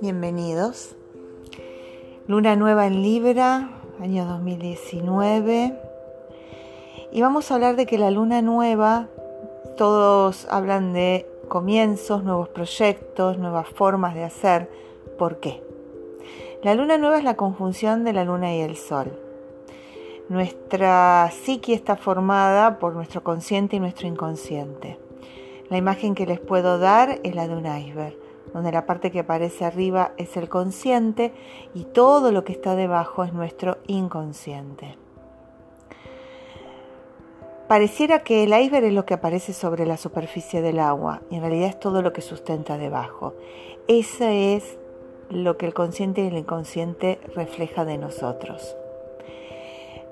bienvenidos. Luna nueva en Libra, año 2019. Y vamos a hablar de que la luna nueva, todos hablan de comienzos, nuevos proyectos, nuevas formas de hacer. ¿Por qué? La luna nueva es la conjunción de la luna y el sol. Nuestra psique está formada por nuestro consciente y nuestro inconsciente. La imagen que les puedo dar es la de un iceberg donde la parte que aparece arriba es el consciente y todo lo que está debajo es nuestro inconsciente. Pareciera que el iceberg es lo que aparece sobre la superficie del agua y en realidad es todo lo que sustenta debajo. Ese es lo que el consciente y el inconsciente refleja de nosotros.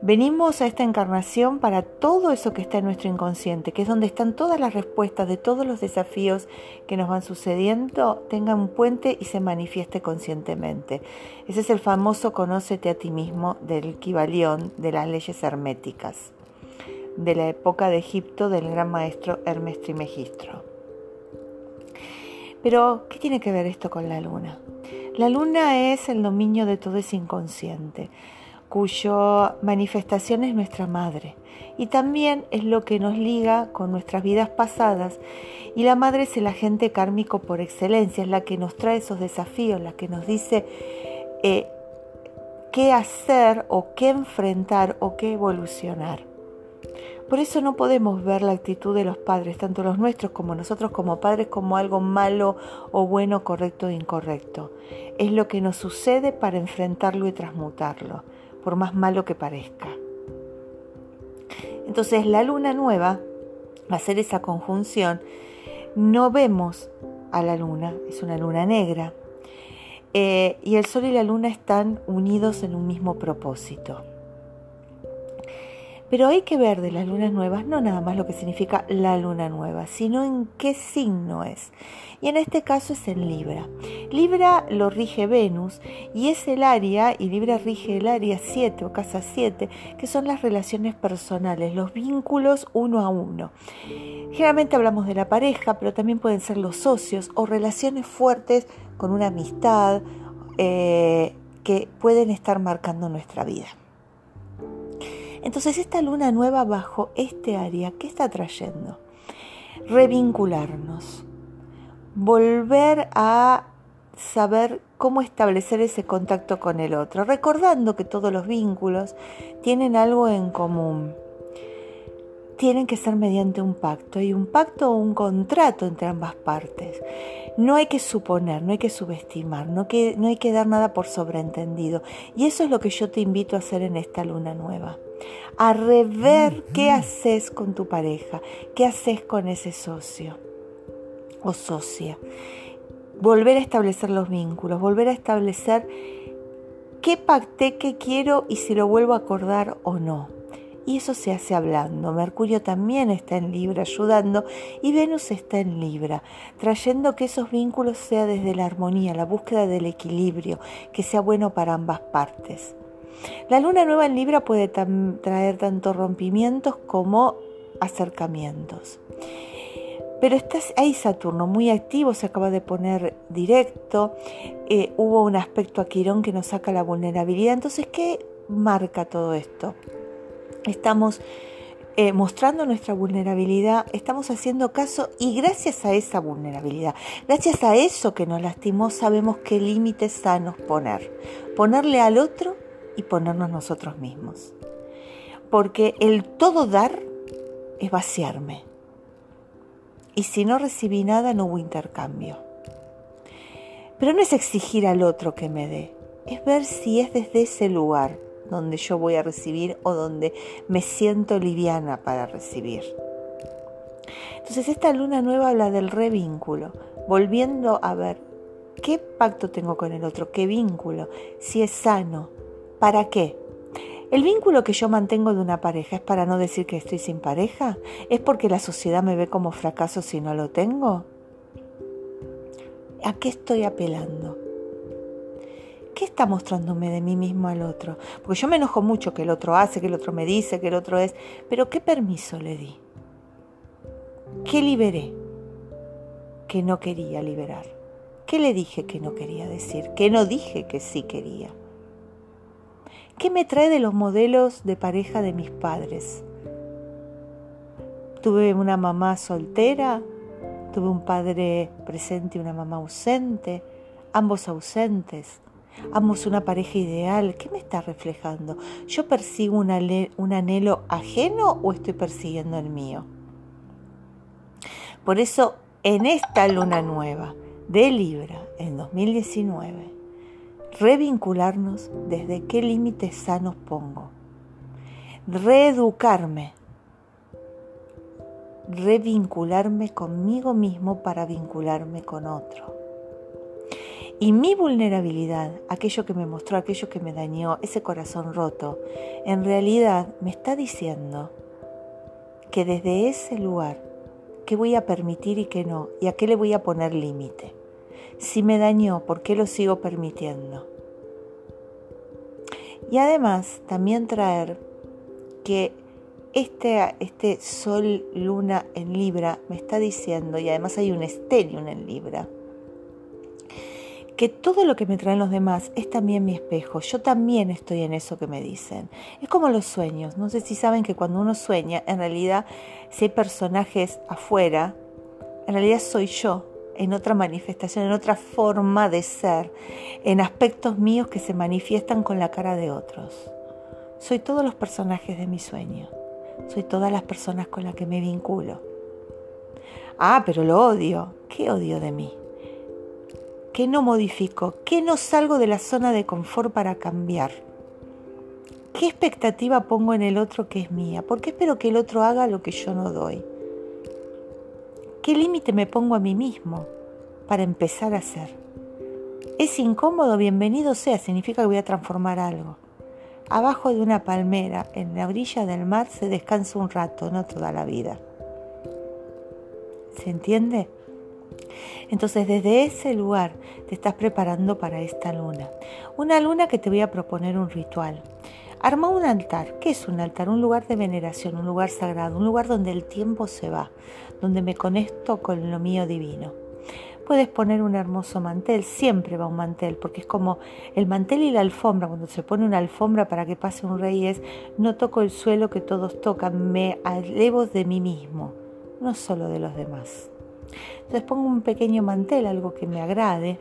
Venimos a esta encarnación para todo eso que está en nuestro inconsciente, que es donde están todas las respuestas de todos los desafíos que nos van sucediendo, tenga un puente y se manifieste conscientemente. Ese es el famoso conócete a ti mismo del Kibalión de las leyes herméticas, de la época de Egipto del gran maestro Hermes Trimegistro. Pero, ¿qué tiene que ver esto con la luna? La luna es el dominio de todo ese inconsciente cuyo manifestación es nuestra madre y también es lo que nos liga con nuestras vidas pasadas y la madre es el agente kármico por excelencia, es la que nos trae esos desafíos, la que nos dice eh, qué hacer o qué enfrentar o qué evolucionar. Por eso no podemos ver la actitud de los padres, tanto los nuestros como nosotros como padres, como algo malo o bueno, correcto o incorrecto. Es lo que nos sucede para enfrentarlo y transmutarlo por más malo que parezca. Entonces la luna nueva, a hacer esa conjunción, no vemos a la luna, es una luna negra, eh, y el sol y la luna están unidos en un mismo propósito. Pero hay que ver de las lunas nuevas no nada más lo que significa la luna nueva, sino en qué signo es. Y en este caso es en Libra. Libra lo rige Venus y es el área, y Libra rige el área 7 o casa 7, que son las relaciones personales, los vínculos uno a uno. Generalmente hablamos de la pareja, pero también pueden ser los socios o relaciones fuertes con una amistad eh, que pueden estar marcando nuestra vida. Entonces esta luna nueva bajo este área, ¿qué está trayendo? Revincularnos, volver a saber cómo establecer ese contacto con el otro, recordando que todos los vínculos tienen algo en común. Tienen que ser mediante un pacto, y un pacto o un contrato entre ambas partes. No hay que suponer, no hay que subestimar, no, que, no hay que dar nada por sobreentendido. Y eso es lo que yo te invito a hacer en esta luna nueva a rever qué haces con tu pareja, qué haces con ese socio o socia. Volver a establecer los vínculos, volver a establecer qué pacté, qué quiero y si lo vuelvo a acordar o no. Y eso se hace hablando. Mercurio también está en Libra ayudando y Venus está en Libra, trayendo que esos vínculos sea desde la armonía, la búsqueda del equilibrio, que sea bueno para ambas partes. La luna nueva en Libra puede traer tanto rompimientos como acercamientos. Pero está ahí Saturno muy activo, se acaba de poner directo, eh, hubo un aspecto a Quirón que nos saca la vulnerabilidad. Entonces, ¿qué marca todo esto? Estamos eh, mostrando nuestra vulnerabilidad, estamos haciendo caso y gracias a esa vulnerabilidad, gracias a eso que nos lastimó, sabemos qué límites sanos poner. Ponerle al otro y ponernos nosotros mismos. Porque el todo dar es vaciarme. Y si no recibí nada, no hubo intercambio. Pero no es exigir al otro que me dé, es ver si es desde ese lugar donde yo voy a recibir o donde me siento liviana para recibir. Entonces esta luna nueva habla del revínculo, volviendo a ver qué pacto tengo con el otro, qué vínculo, si es sano, ¿Para qué? ¿El vínculo que yo mantengo de una pareja es para no decir que estoy sin pareja? ¿Es porque la sociedad me ve como fracaso si no lo tengo? ¿A qué estoy apelando? ¿Qué está mostrándome de mí mismo al otro? Porque yo me enojo mucho que el otro hace, que el otro me dice, que el otro es, pero ¿qué permiso le di? ¿Qué liberé? Que no quería liberar. ¿Qué le dije que no quería decir? ¿Qué no dije que sí quería? ¿Qué me trae de los modelos de pareja de mis padres? Tuve una mamá soltera, tuve un padre presente y una mamá ausente, ambos ausentes, ambos una pareja ideal. ¿Qué me está reflejando? ¿Yo persigo un, un anhelo ajeno o estoy persiguiendo el mío? Por eso, en esta luna nueva, de Libra en 2019, revincularnos desde qué límites sanos pongo, reeducarme, revincularme conmigo mismo para vincularme con otro. Y mi vulnerabilidad, aquello que me mostró, aquello que me dañó, ese corazón roto, en realidad me está diciendo que desde ese lugar, ¿qué voy a permitir y qué no? ¿Y a qué le voy a poner límite? Si me dañó, ¿por qué lo sigo permitiendo? Y además también traer que este, este sol luna en Libra me está diciendo, y además hay un estelium en Libra, que todo lo que me traen los demás es también mi espejo. Yo también estoy en eso que me dicen. Es como los sueños. No sé si saben que cuando uno sueña, en realidad, si hay personajes afuera, en realidad soy yo en otra manifestación, en otra forma de ser, en aspectos míos que se manifiestan con la cara de otros. Soy todos los personajes de mi sueño, soy todas las personas con las que me vinculo. Ah, pero lo odio. ¿Qué odio de mí? ¿Qué no modifico? ¿Qué no salgo de la zona de confort para cambiar? ¿Qué expectativa pongo en el otro que es mía? ¿Por qué espero que el otro haga lo que yo no doy? ¿Qué límite me pongo a mí mismo para empezar a hacer? Es incómodo, bienvenido sea, significa que voy a transformar algo. Abajo de una palmera, en la orilla del mar, se descansa un rato, no toda la vida. ¿Se entiende? Entonces desde ese lugar te estás preparando para esta luna. Una luna que te voy a proponer un ritual. Arma un altar. ¿Qué es un altar? Un lugar de veneración, un lugar sagrado, un lugar donde el tiempo se va, donde me conecto con lo mío divino. Puedes poner un hermoso mantel, siempre va un mantel, porque es como el mantel y la alfombra. Cuando se pone una alfombra para que pase un rey es, no toco el suelo que todos tocan, me elevo de mí mismo, no solo de los demás. Entonces pongo un pequeño mantel, algo que me agrade.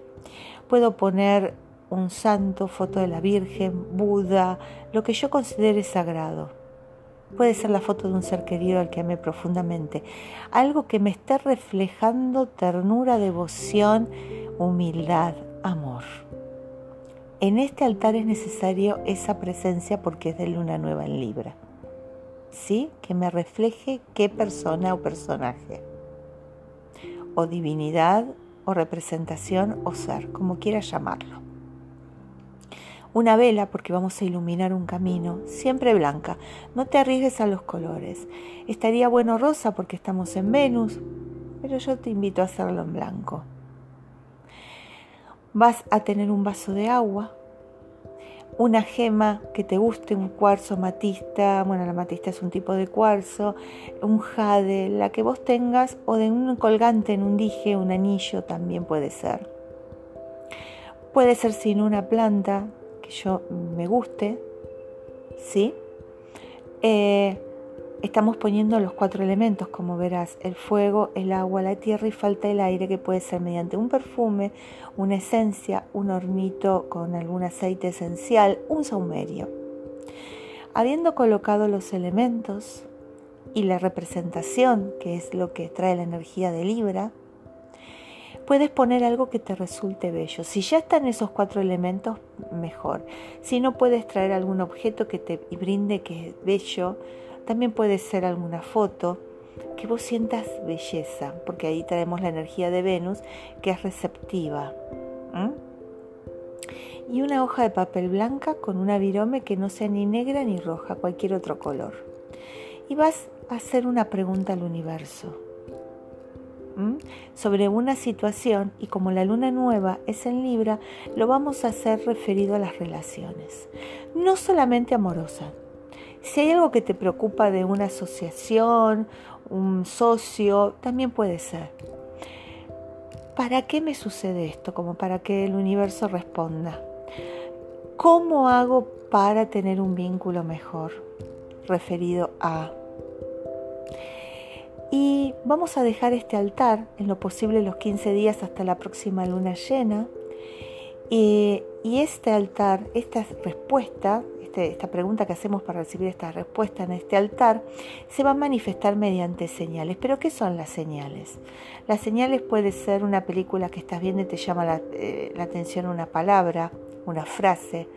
Puedo poner un santo, foto de la Virgen, Buda, lo que yo considere sagrado. Puede ser la foto de un ser querido al que amé profundamente. Algo que me esté reflejando ternura, devoción, humildad, amor. En este altar es necesario esa presencia porque es de luna nueva en Libra. ¿Sí? Que me refleje qué persona o personaje. O divinidad o representación o ser, como quiera llamarlo una vela porque vamos a iluminar un camino, siempre blanca. No te arriesgues a los colores. Estaría bueno rosa porque estamos en Venus, pero yo te invito a hacerlo en blanco. Vas a tener un vaso de agua, una gema que te guste, un cuarzo matista, bueno, la matista es un tipo de cuarzo, un jade, la que vos tengas, o de un colgante en un dije, un anillo también puede ser. Puede ser sin una planta, yo me guste, ¿sí? Eh, estamos poniendo los cuatro elementos, como verás, el fuego, el agua, la tierra y falta el aire, que puede ser mediante un perfume, una esencia, un hornito con algún aceite esencial, un saumerio. Habiendo colocado los elementos y la representación, que es lo que trae la energía de Libra, puedes poner algo que te resulte bello. Si ya están esos cuatro elementos, mejor. Si no puedes traer algún objeto que te brinde que es bello, también puede ser alguna foto que vos sientas belleza, porque ahí traemos la energía de Venus que es receptiva. Y una hoja de papel blanca con una virome que no sea ni negra ni roja, cualquier otro color. Y vas a hacer una pregunta al universo sobre una situación y como la luna nueva es en Libra, lo vamos a hacer referido a las relaciones, no solamente amorosa. Si hay algo que te preocupa de una asociación, un socio, también puede ser. ¿para qué me sucede esto? Como para que el universo responda. ¿Cómo hago para tener un vínculo mejor referido a... Y vamos a dejar este altar en lo posible los 15 días hasta la próxima luna llena. Y, este altar, esta respuesta, este, esta pregunta que hacemos para recibir esta respuesta en este altar, se va a manifestar mediante señales. ¿Pero qué son las señales? Las señales puede ser una película que estás viendo y te llama la, eh, atención una palabra, una frase,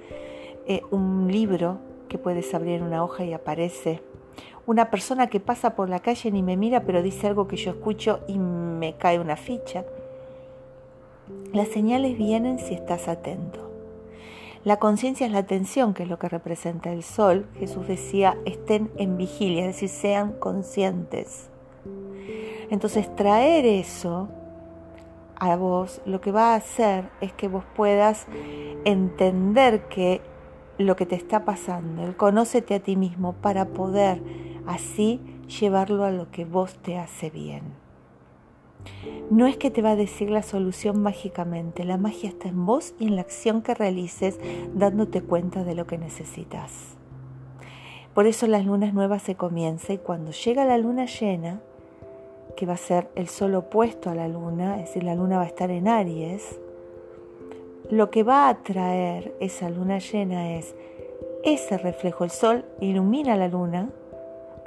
eh, un libro que puedes abrir una hoja y aparece, una persona que pasa por la calle ni me mira pero dice algo que yo escucho y me cae una ficha. Las señales vienen si estás atento. La conciencia es la atención, que es lo que representa el sol. Jesús decía, estén en vigilia, es decir, sean conscientes. Entonces traer eso a vos lo que va a hacer es que vos puedas entender que lo que te está pasando, el conócete a ti mismo para poder así llevarlo a lo que vos te hace bien. No es que te va a decir la solución mágicamente, la magia está en vos y en la acción que realices dándote cuenta de lo que necesitas. Por eso las lunas nuevas se comienza y cuando llega la luna llena, que va a ser el sol opuesto a la luna, es decir, la luna va a estar en Aries, lo que va a traer esa luna llena es ese reflejo. El sol ilumina la luna,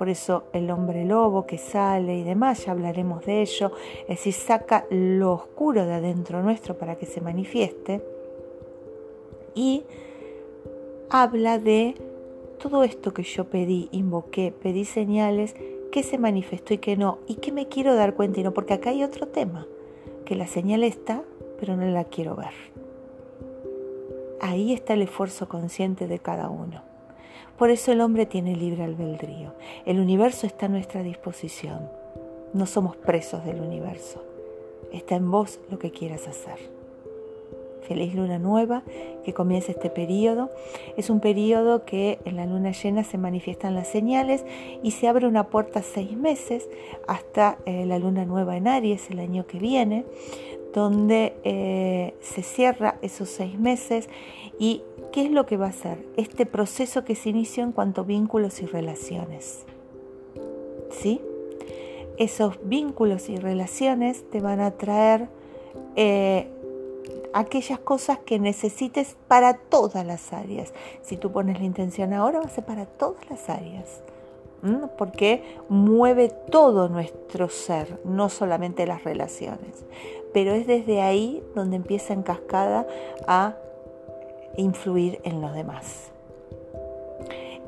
por eso el hombre lobo que sale y demás, ya hablaremos de ello, es decir, saca lo oscuro de adentro nuestro para que se manifieste. Y habla de todo esto que yo pedí, invoqué, pedí señales, que se manifestó y que no, y que me quiero dar cuenta y no, porque acá hay otro tema, que la señal está, pero no la quiero ver. Ahí está el esfuerzo consciente de cada uno. Por eso el hombre tiene libre albedrío. El universo está a nuestra disposición. No somos presos del universo. Está en vos lo que quieras hacer. Feliz luna nueva que comienza este periodo. Es un periodo que en la luna llena se manifiestan las señales y se abre una puerta seis meses hasta eh, la luna nueva en Aries el año que viene, donde eh, se cierra esos seis meses y qué es lo que va a hacer este proceso que se inició en cuanto a vínculos y relaciones. ¿Sí? Esos vínculos y relaciones te van a traer eh, aquellas cosas que necesites para todas las áreas. Si tú pones la intención ahora, va a ser para todas las áreas porque mueve todo nuestro ser, no solamente las relaciones. Pero es desde ahí donde empieza en cascada a influir en los demás.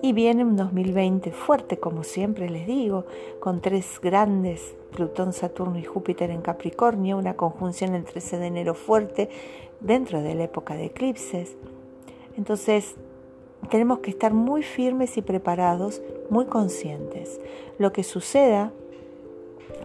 Y viene un 2020 fuerte, como siempre les digo, con tres grandes, Plutón, Saturno y Júpiter en Capricornio, una conjunción el 13 de enero fuerte dentro de la época de eclipses. Entonces, tenemos que estar muy firmes y preparados, muy conscientes. Lo que suceda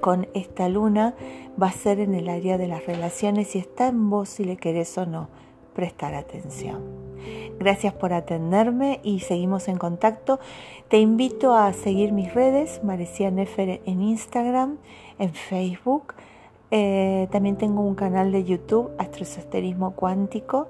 con esta luna va a ser en el área de las relaciones y está en vos si le querés o no prestar atención. Gracias por atenderme y seguimos en contacto. Te invito a seguir mis redes, Marecía Nefer en Instagram, en Facebook. Eh, también tengo un canal de YouTube, Astroesoterismo Cuántico.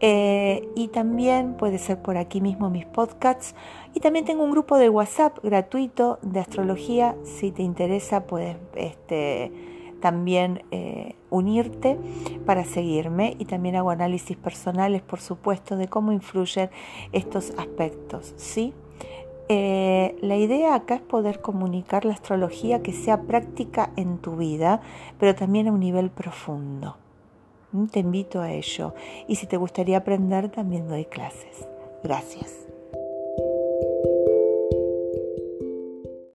Eh, y también puede ser por aquí mismo mis podcasts. Y también tengo un grupo de WhatsApp gratuito de astrología. Si te interesa, puedes este, también eh, unirte para seguirme. Y también hago análisis personales, por supuesto, de cómo influyen estos aspectos. ¿sí? Eh, la idea acá es poder comunicar la astrología que sea práctica en tu vida, pero también a un nivel profundo. Te invito a ello. Y si te gustaría aprender, también doy clases. Gracias.